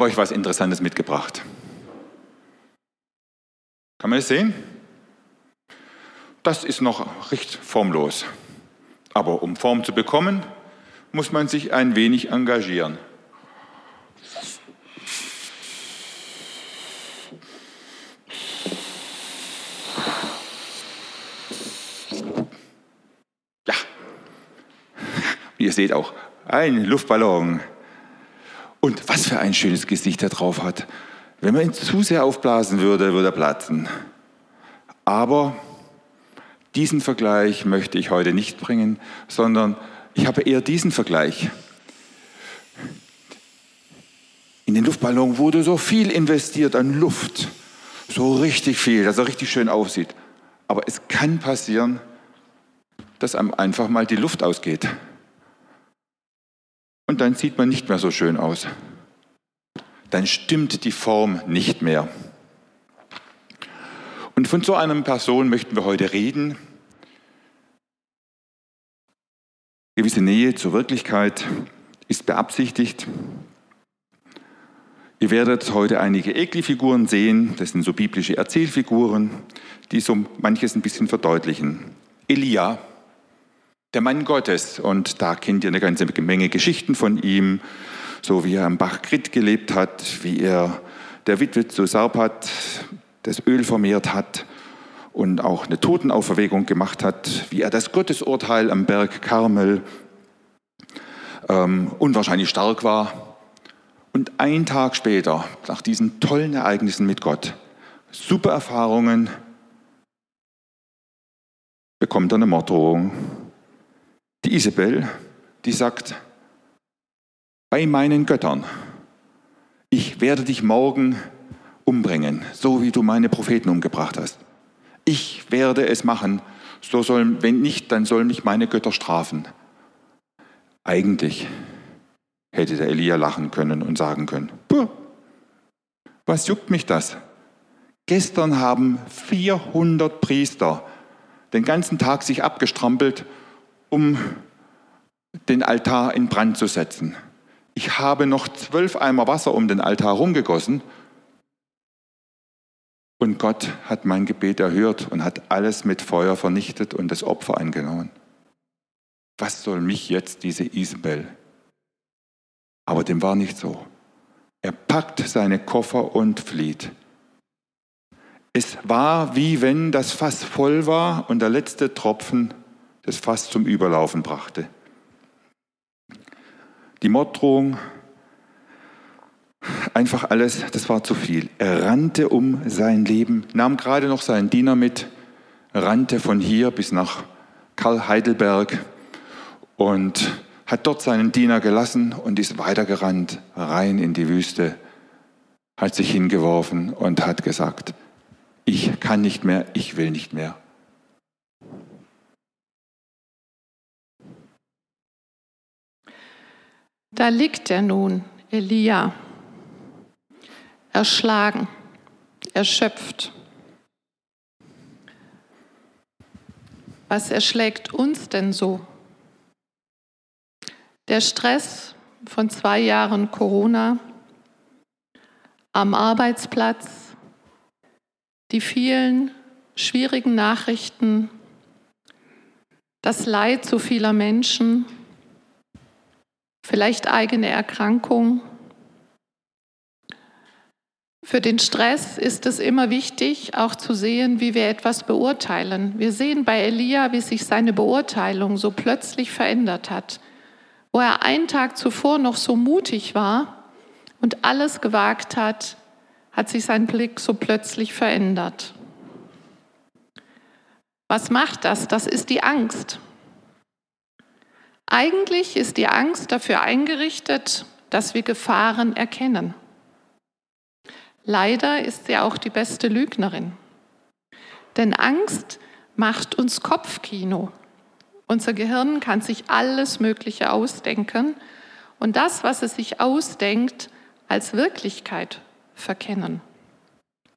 Habe euch was Interessantes mitgebracht. Kann man das sehen? Das ist noch recht formlos. Aber um Form zu bekommen, muss man sich ein wenig engagieren. Ja, ihr seht auch, ein Luftballon. Und was für ein schönes Gesicht er drauf hat. Wenn man ihn zu sehr aufblasen würde, würde er platzen. Aber diesen Vergleich möchte ich heute nicht bringen, sondern ich habe eher diesen Vergleich. In den Luftballon wurde so viel investiert an Luft, so richtig viel, dass er richtig schön aussieht. Aber es kann passieren, dass einem einfach mal die Luft ausgeht. Und dann sieht man nicht mehr so schön aus. Dann stimmt die Form nicht mehr. Und von so einer Person möchten wir heute reden. Gewisse Nähe zur Wirklichkeit ist beabsichtigt. Ihr werdet heute einige Ekli-Figuren sehen, das sind so biblische Erzählfiguren, die so manches ein bisschen verdeutlichen. Elia der Mann Gottes. Und da kennt ihr eine ganze Menge Geschichten von ihm, so wie er am Bach Krit gelebt hat, wie er der Witwe zu Sarpat das Öl vermehrt hat und auch eine Totenauferwegung gemacht hat, wie er das Gottesurteil am Berg Karmel ähm, unwahrscheinlich stark war. Und ein Tag später, nach diesen tollen Ereignissen mit Gott, super Erfahrungen, bekommt er eine Morddrohung die Isabel, die sagt, bei meinen Göttern, ich werde dich morgen umbringen, so wie du meine Propheten umgebracht hast. Ich werde es machen, so soll, wenn nicht, dann sollen mich meine Götter strafen. Eigentlich hätte der Elia lachen können und sagen können, Puh, was juckt mich das? Gestern haben 400 Priester den ganzen Tag sich abgestrampelt um den Altar in Brand zu setzen. Ich habe noch zwölf Eimer Wasser um den Altar rumgegossen und Gott hat mein Gebet erhört und hat alles mit Feuer vernichtet und das Opfer angenommen. Was soll mich jetzt diese Isabel? Aber dem war nicht so. Er packt seine Koffer und flieht. Es war wie wenn das Fass voll war und der letzte Tropfen das fast zum Überlaufen brachte. Die Morddrohung, einfach alles, das war zu viel. Er rannte um sein Leben, nahm gerade noch seinen Diener mit, rannte von hier bis nach Karl Heidelberg und hat dort seinen Diener gelassen und ist weitergerannt, rein in die Wüste, hat sich hingeworfen und hat gesagt, ich kann nicht mehr, ich will nicht mehr. Da liegt er nun, Elia, erschlagen, erschöpft. Was erschlägt uns denn so? Der Stress von zwei Jahren Corona am Arbeitsplatz, die vielen schwierigen Nachrichten, das Leid so vieler Menschen, vielleicht eigene Erkrankung. Für den Stress ist es immer wichtig, auch zu sehen, wie wir etwas beurteilen. Wir sehen bei Elia, wie sich seine Beurteilung so plötzlich verändert hat. Wo er einen Tag zuvor noch so mutig war und alles gewagt hat, hat sich sein Blick so plötzlich verändert. Was macht das? Das ist die Angst. Eigentlich ist die Angst dafür eingerichtet, dass wir Gefahren erkennen. Leider ist sie auch die beste Lügnerin. Denn Angst macht uns Kopfkino. Unser Gehirn kann sich alles Mögliche ausdenken und das, was es sich ausdenkt, als Wirklichkeit verkennen.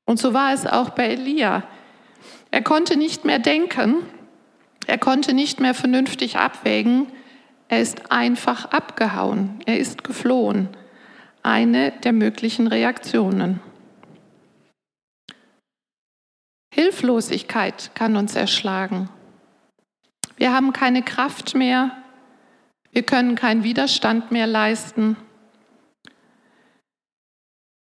Und so war es auch bei Elia. Er konnte nicht mehr denken, er konnte nicht mehr vernünftig abwägen, er ist einfach abgehauen, er ist geflohen. Eine der möglichen Reaktionen. Hilflosigkeit kann uns erschlagen. Wir haben keine Kraft mehr, wir können keinen Widerstand mehr leisten.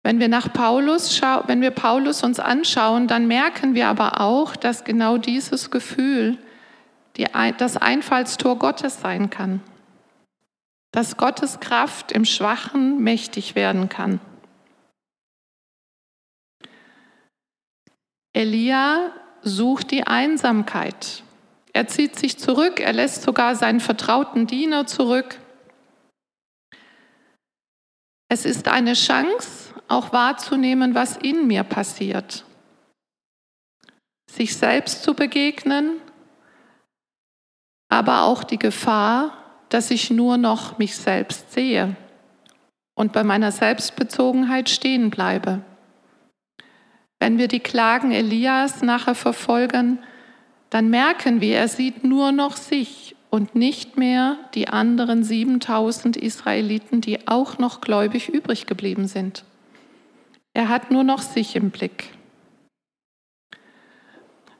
Wenn wir nach Paulus wenn wir Paulus uns anschauen, dann merken wir aber auch, dass genau dieses Gefühl die, das Einfallstor Gottes sein kann. Dass Gottes Kraft im Schwachen mächtig werden kann. Elia sucht die Einsamkeit. Er zieht sich zurück, er lässt sogar seinen vertrauten Diener zurück. Es ist eine Chance, auch wahrzunehmen, was in mir passiert. Sich selbst zu begegnen, aber auch die Gefahr, dass ich nur noch mich selbst sehe und bei meiner Selbstbezogenheit stehen bleibe. Wenn wir die Klagen Elias nachher verfolgen, dann merken wir, er sieht nur noch sich und nicht mehr die anderen 7000 Israeliten, die auch noch gläubig übrig geblieben sind. Er hat nur noch sich im Blick.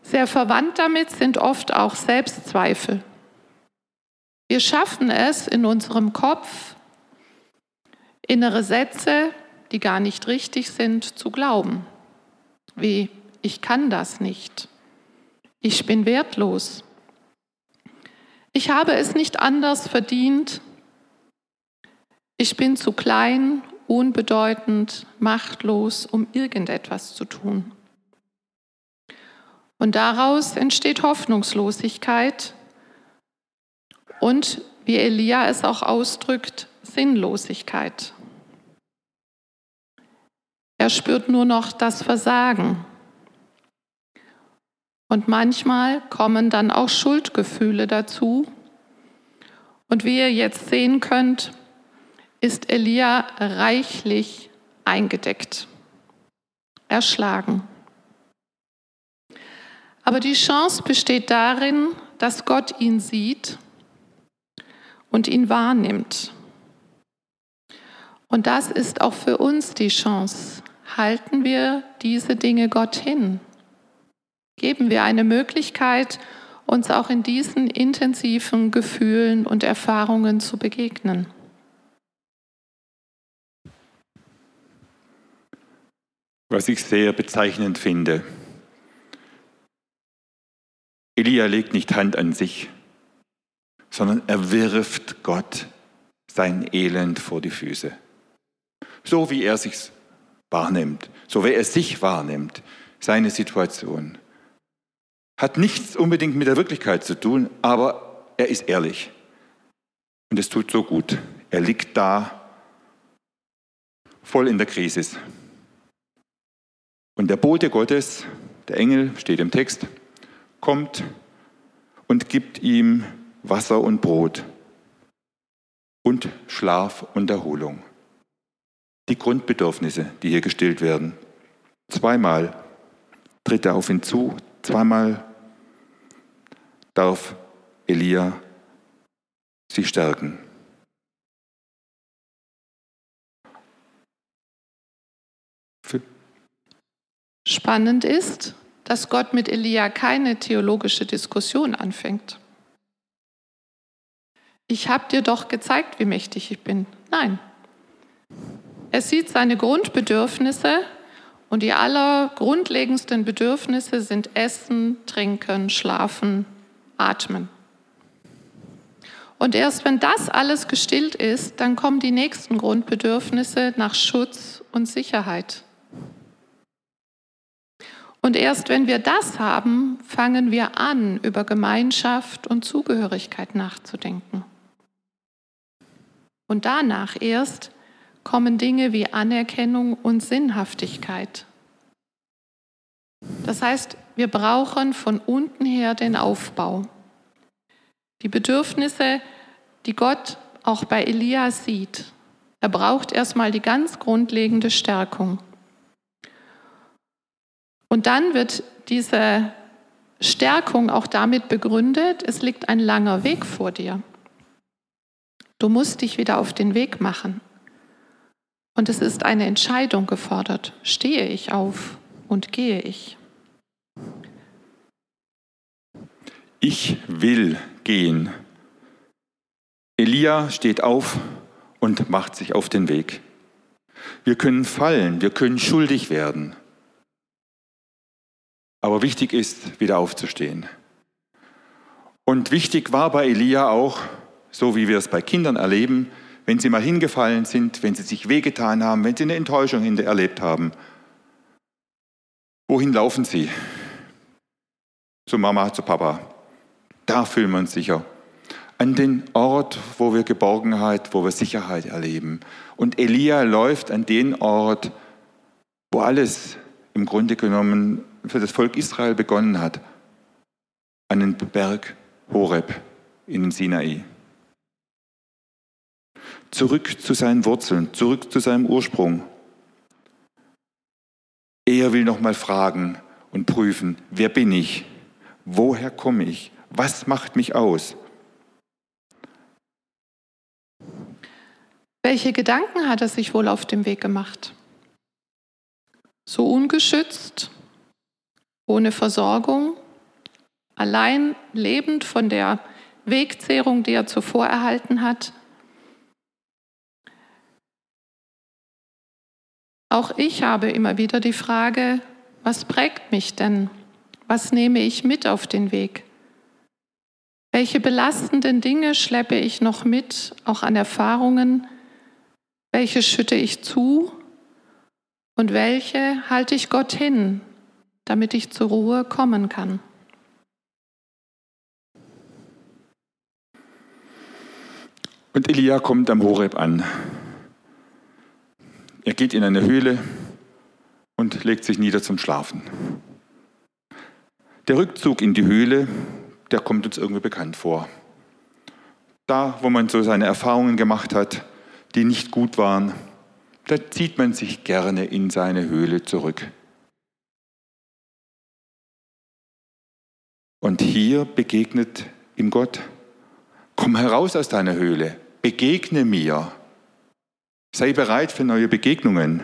Sehr verwandt damit sind oft auch Selbstzweifel. Wir schaffen es in unserem Kopf, innere Sätze, die gar nicht richtig sind, zu glauben. Wie, ich kann das nicht. Ich bin wertlos. Ich habe es nicht anders verdient. Ich bin zu klein, unbedeutend, machtlos, um irgendetwas zu tun. Und daraus entsteht Hoffnungslosigkeit und, wie Elia es auch ausdrückt, Sinnlosigkeit. Er spürt nur noch das Versagen. Und manchmal kommen dann auch Schuldgefühle dazu. Und wie ihr jetzt sehen könnt, ist Elia reichlich eingedeckt, erschlagen. Aber die Chance besteht darin, dass Gott ihn sieht und ihn wahrnimmt. Und das ist auch für uns die Chance. Halten wir diese Dinge Gott hin? Geben wir eine Möglichkeit, uns auch in diesen intensiven Gefühlen und Erfahrungen zu begegnen. Was ich sehr bezeichnend finde, Elia legt nicht Hand an sich, sondern er wirft Gott sein Elend vor die Füße. So wie er sich wahrnimmt, so wie er sich wahrnimmt, seine Situation. Hat nichts unbedingt mit der Wirklichkeit zu tun, aber er ist ehrlich. Und es tut so gut. Er liegt da, voll in der Krise. Und der Bote Gottes, der Engel, steht im Text, kommt und gibt ihm Wasser und Brot und Schlaf und Erholung. Die Grundbedürfnisse, die hier gestillt werden. Zweimal tritt er auf ihn zu, zweimal darf Elia sie stärken. Spannend ist, dass Gott mit Elia keine theologische Diskussion anfängt. Ich habe dir doch gezeigt, wie mächtig ich bin. Nein. Er sieht seine Grundbedürfnisse und die allergrundlegendsten Bedürfnisse sind Essen, Trinken, Schlafen, Atmen. Und erst wenn das alles gestillt ist, dann kommen die nächsten Grundbedürfnisse nach Schutz und Sicherheit. Und erst wenn wir das haben, fangen wir an, über Gemeinschaft und Zugehörigkeit nachzudenken. Und danach erst kommen Dinge wie Anerkennung und Sinnhaftigkeit. Das heißt, wir brauchen von unten her den Aufbau. Die Bedürfnisse, die Gott auch bei Elia sieht. Er braucht erstmal die ganz grundlegende Stärkung. Und dann wird diese Stärkung auch damit begründet, es liegt ein langer Weg vor dir. Du musst dich wieder auf den Weg machen. Und es ist eine Entscheidung gefordert. Stehe ich auf und gehe ich? Ich will gehen. Elia steht auf und macht sich auf den Weg. Wir können fallen, wir können schuldig werden. Aber wichtig ist, wieder aufzustehen. Und wichtig war bei Elia auch, so wie wir es bei Kindern erleben, wenn sie mal hingefallen sind, wenn sie sich wehgetan haben, wenn sie eine Enttäuschung erlebt haben. Wohin laufen sie? Zu Mama, zu Papa. Da fühlen wir uns sicher. An den Ort, wo wir Geborgenheit, wo wir Sicherheit erleben. Und Elia läuft an den Ort, wo alles im Grunde genommen für das Volk Israel begonnen hat, an den Berg Horeb in den Sinai. Zurück zu seinen Wurzeln, zurück zu seinem Ursprung. Er will nochmal fragen und prüfen, wer bin ich? Woher komme ich? Was macht mich aus? Welche Gedanken hat er sich wohl auf dem Weg gemacht? So ungeschützt, ohne Versorgung, allein lebend von der Wegzehrung, die er zuvor erhalten hat. Auch ich habe immer wieder die Frage, was prägt mich denn? Was nehme ich mit auf den Weg? Welche belastenden Dinge schleppe ich noch mit, auch an Erfahrungen? Welche schütte ich zu? Und welche halte ich Gott hin, damit ich zur Ruhe kommen kann. Und Elia kommt am Horeb an. Er geht in eine Höhle und legt sich nieder zum Schlafen. Der Rückzug in die Höhle, der kommt uns irgendwie bekannt vor. Da, wo man so seine Erfahrungen gemacht hat, die nicht gut waren, da zieht man sich gerne in seine Höhle zurück. Und hier begegnet ihm Gott. Komm heraus aus deiner Höhle, begegne mir. Sei bereit für neue Begegnungen.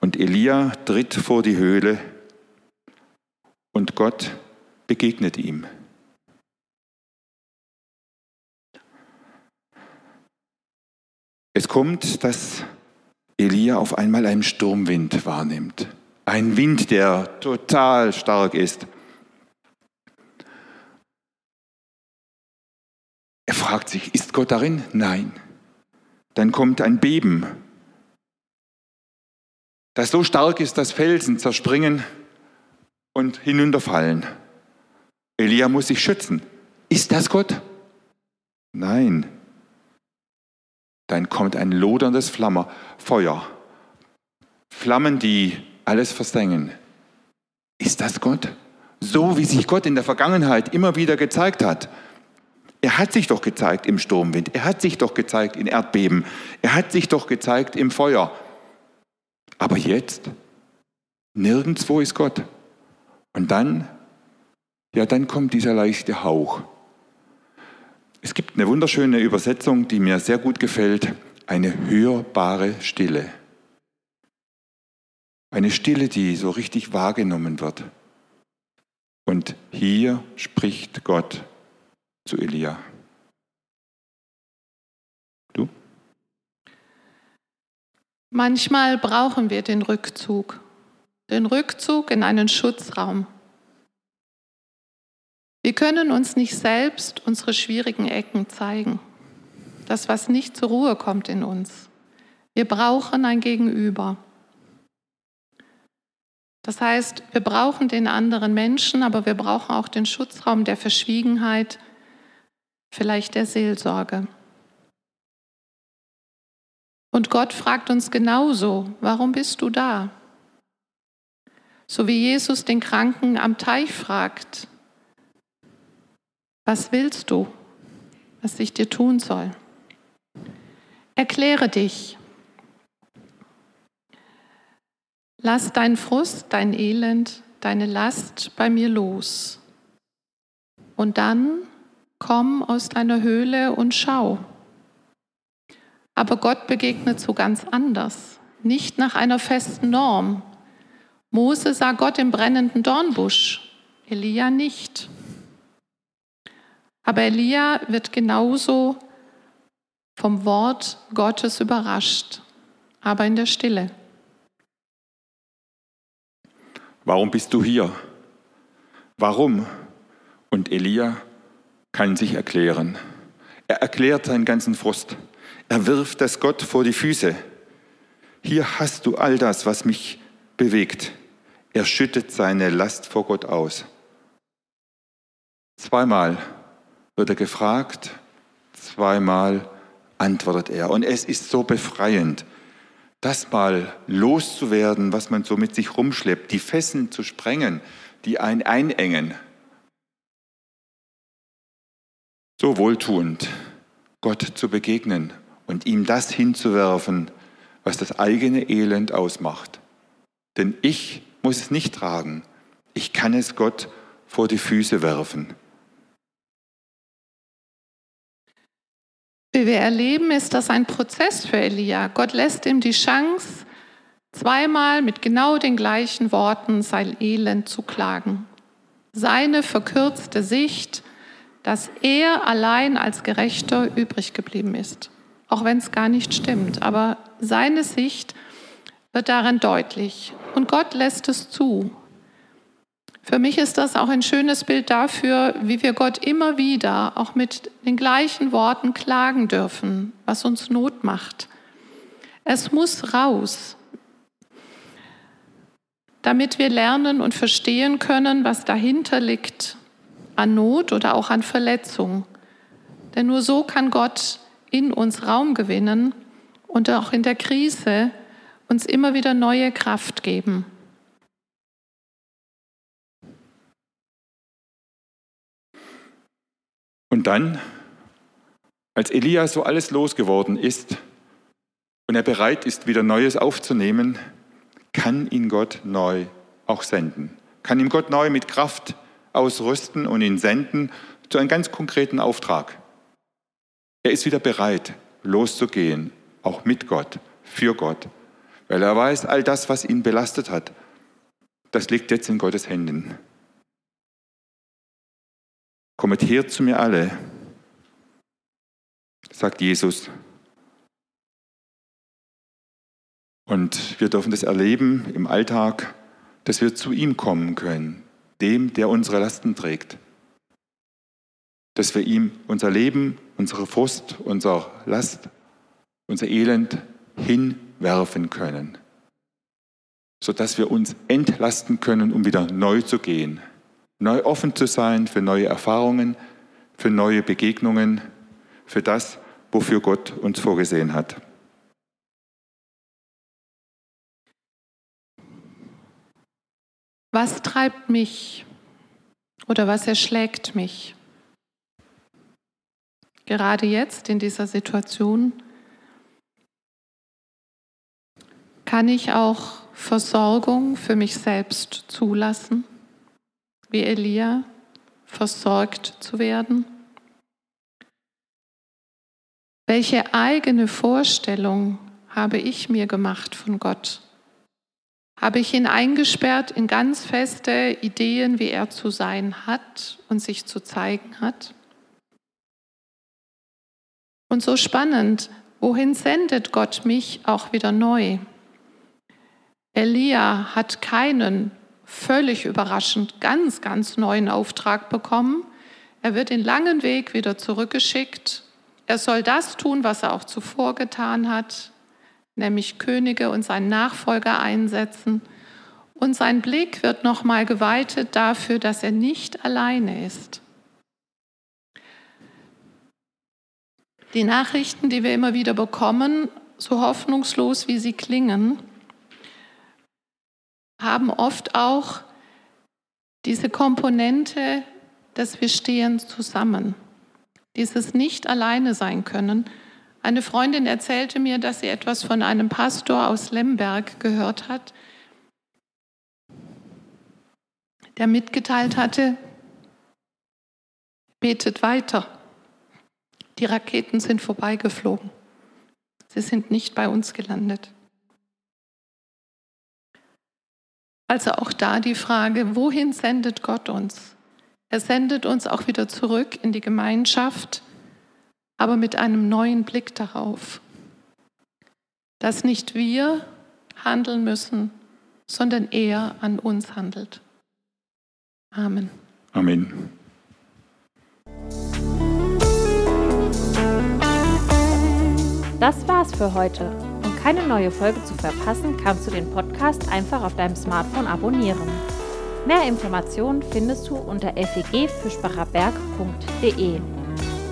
Und Elia tritt vor die Höhle und Gott begegnet ihm. Es kommt, dass Elia auf einmal einen Sturmwind wahrnimmt. Ein Wind, der total stark ist. Er fragt sich, ist Gott darin? Nein. Dann kommt ein Beben, das so stark ist, dass Felsen zerspringen und hinunterfallen. Elia muss sich schützen. Ist das Gott? Nein. Dann kommt ein loderndes Flammer, Feuer. Flammen, die alles versengen. Ist das Gott? So wie sich Gott in der Vergangenheit immer wieder gezeigt hat. Er hat sich doch gezeigt im Sturmwind, er hat sich doch gezeigt in Erdbeben, er hat sich doch gezeigt im Feuer. Aber jetzt, nirgendwo ist Gott. Und dann, ja, dann kommt dieser leichte Hauch. Es gibt eine wunderschöne Übersetzung, die mir sehr gut gefällt, eine hörbare Stille. Eine Stille, die so richtig wahrgenommen wird. Und hier spricht Gott zu Elia. Du? Manchmal brauchen wir den Rückzug, den Rückzug in einen Schutzraum. Wir können uns nicht selbst unsere schwierigen Ecken zeigen, das, was nicht zur Ruhe kommt in uns. Wir brauchen ein Gegenüber. Das heißt, wir brauchen den anderen Menschen, aber wir brauchen auch den Schutzraum der Verschwiegenheit, vielleicht der Seelsorge. Und Gott fragt uns genauso, warum bist du da? So wie Jesus den Kranken am Teich fragt, was willst du, was ich dir tun soll? Erkläre dich. Lass deinen Frust, dein Elend, deine Last bei mir los. Und dann komm aus deiner Höhle und schau. Aber Gott begegnet so ganz anders, nicht nach einer festen Norm. Mose sah Gott im brennenden Dornbusch, Elia nicht. Aber Elia wird genauso vom Wort Gottes überrascht, aber in der Stille. Warum bist du hier? Warum? Und Elia kann sich erklären. Er erklärt seinen ganzen Frust. Er wirft das Gott vor die Füße. Hier hast du all das, was mich bewegt. Er schüttet seine Last vor Gott aus. Zweimal wird er gefragt, zweimal antwortet er. Und es ist so befreiend, das mal loszuwerden, was man so mit sich rumschleppt, die Fesseln zu sprengen, die einen einengen. So wohltuend, Gott zu begegnen und ihm das hinzuwerfen, was das eigene Elend ausmacht. Denn ich muss es nicht tragen. Ich kann es Gott vor die Füße werfen. Wie wir erleben, ist das ein Prozess für Elia. Gott lässt ihm die Chance, zweimal mit genau den gleichen Worten sein Elend zu klagen. Seine verkürzte Sicht, dass er allein als Gerechter übrig geblieben ist. Auch wenn es gar nicht stimmt. Aber seine Sicht wird darin deutlich. Und Gott lässt es zu. Für mich ist das auch ein schönes Bild dafür, wie wir Gott immer wieder auch mit den gleichen Worten klagen dürfen, was uns Not macht. Es muss raus, damit wir lernen und verstehen können, was dahinter liegt an Not oder auch an Verletzung. Denn nur so kann Gott in uns Raum gewinnen und auch in der Krise uns immer wieder neue Kraft geben. Und dann, als Elia so alles losgeworden ist und er bereit ist, wieder Neues aufzunehmen, kann ihn Gott neu auch senden. Kann ihm Gott neu mit Kraft ausrüsten und ihn senden zu einem ganz konkreten Auftrag. Er ist wieder bereit, loszugehen, auch mit Gott, für Gott, weil er weiß, all das, was ihn belastet hat, das liegt jetzt in Gottes Händen. Kommet her zu mir alle, sagt Jesus. Und wir dürfen das erleben im Alltag, dass wir zu ihm kommen können, dem, der unsere Lasten trägt. Dass wir ihm unser Leben, unsere Frust, unsere Last, unser Elend hinwerfen können, sodass wir uns entlasten können, um wieder neu zu gehen neu offen zu sein für neue Erfahrungen, für neue Begegnungen, für das, wofür Gott uns vorgesehen hat. Was treibt mich oder was erschlägt mich? Gerade jetzt in dieser Situation kann ich auch Versorgung für mich selbst zulassen? wie Elia, versorgt zu werden? Welche eigene Vorstellung habe ich mir gemacht von Gott? Habe ich ihn eingesperrt in ganz feste Ideen, wie er zu sein hat und sich zu zeigen hat? Und so spannend, wohin sendet Gott mich auch wieder neu? Elia hat keinen völlig überraschend ganz, ganz neuen Auftrag bekommen. Er wird den langen Weg wieder zurückgeschickt. Er soll das tun, was er auch zuvor getan hat, nämlich Könige und seinen Nachfolger einsetzen. Und sein Blick wird nochmal geweitet dafür, dass er nicht alleine ist. Die Nachrichten, die wir immer wieder bekommen, so hoffnungslos wie sie klingen, haben oft auch diese Komponente, dass wir stehen zusammen. Dieses nicht alleine sein können. Eine Freundin erzählte mir, dass sie etwas von einem Pastor aus Lemberg gehört hat, der mitgeteilt hatte, betet weiter. Die Raketen sind vorbeigeflogen. Sie sind nicht bei uns gelandet. Also auch da die Frage, wohin sendet Gott uns? Er sendet uns auch wieder zurück in die Gemeinschaft, aber mit einem neuen Blick darauf, dass nicht wir handeln müssen, sondern er an uns handelt. Amen. Amen. Das war's für heute. Um keine neue Folge zu verpassen, kannst du den Podcast einfach auf deinem Smartphone abonnieren. Mehr Informationen findest du unter fegfischbacherberg.de.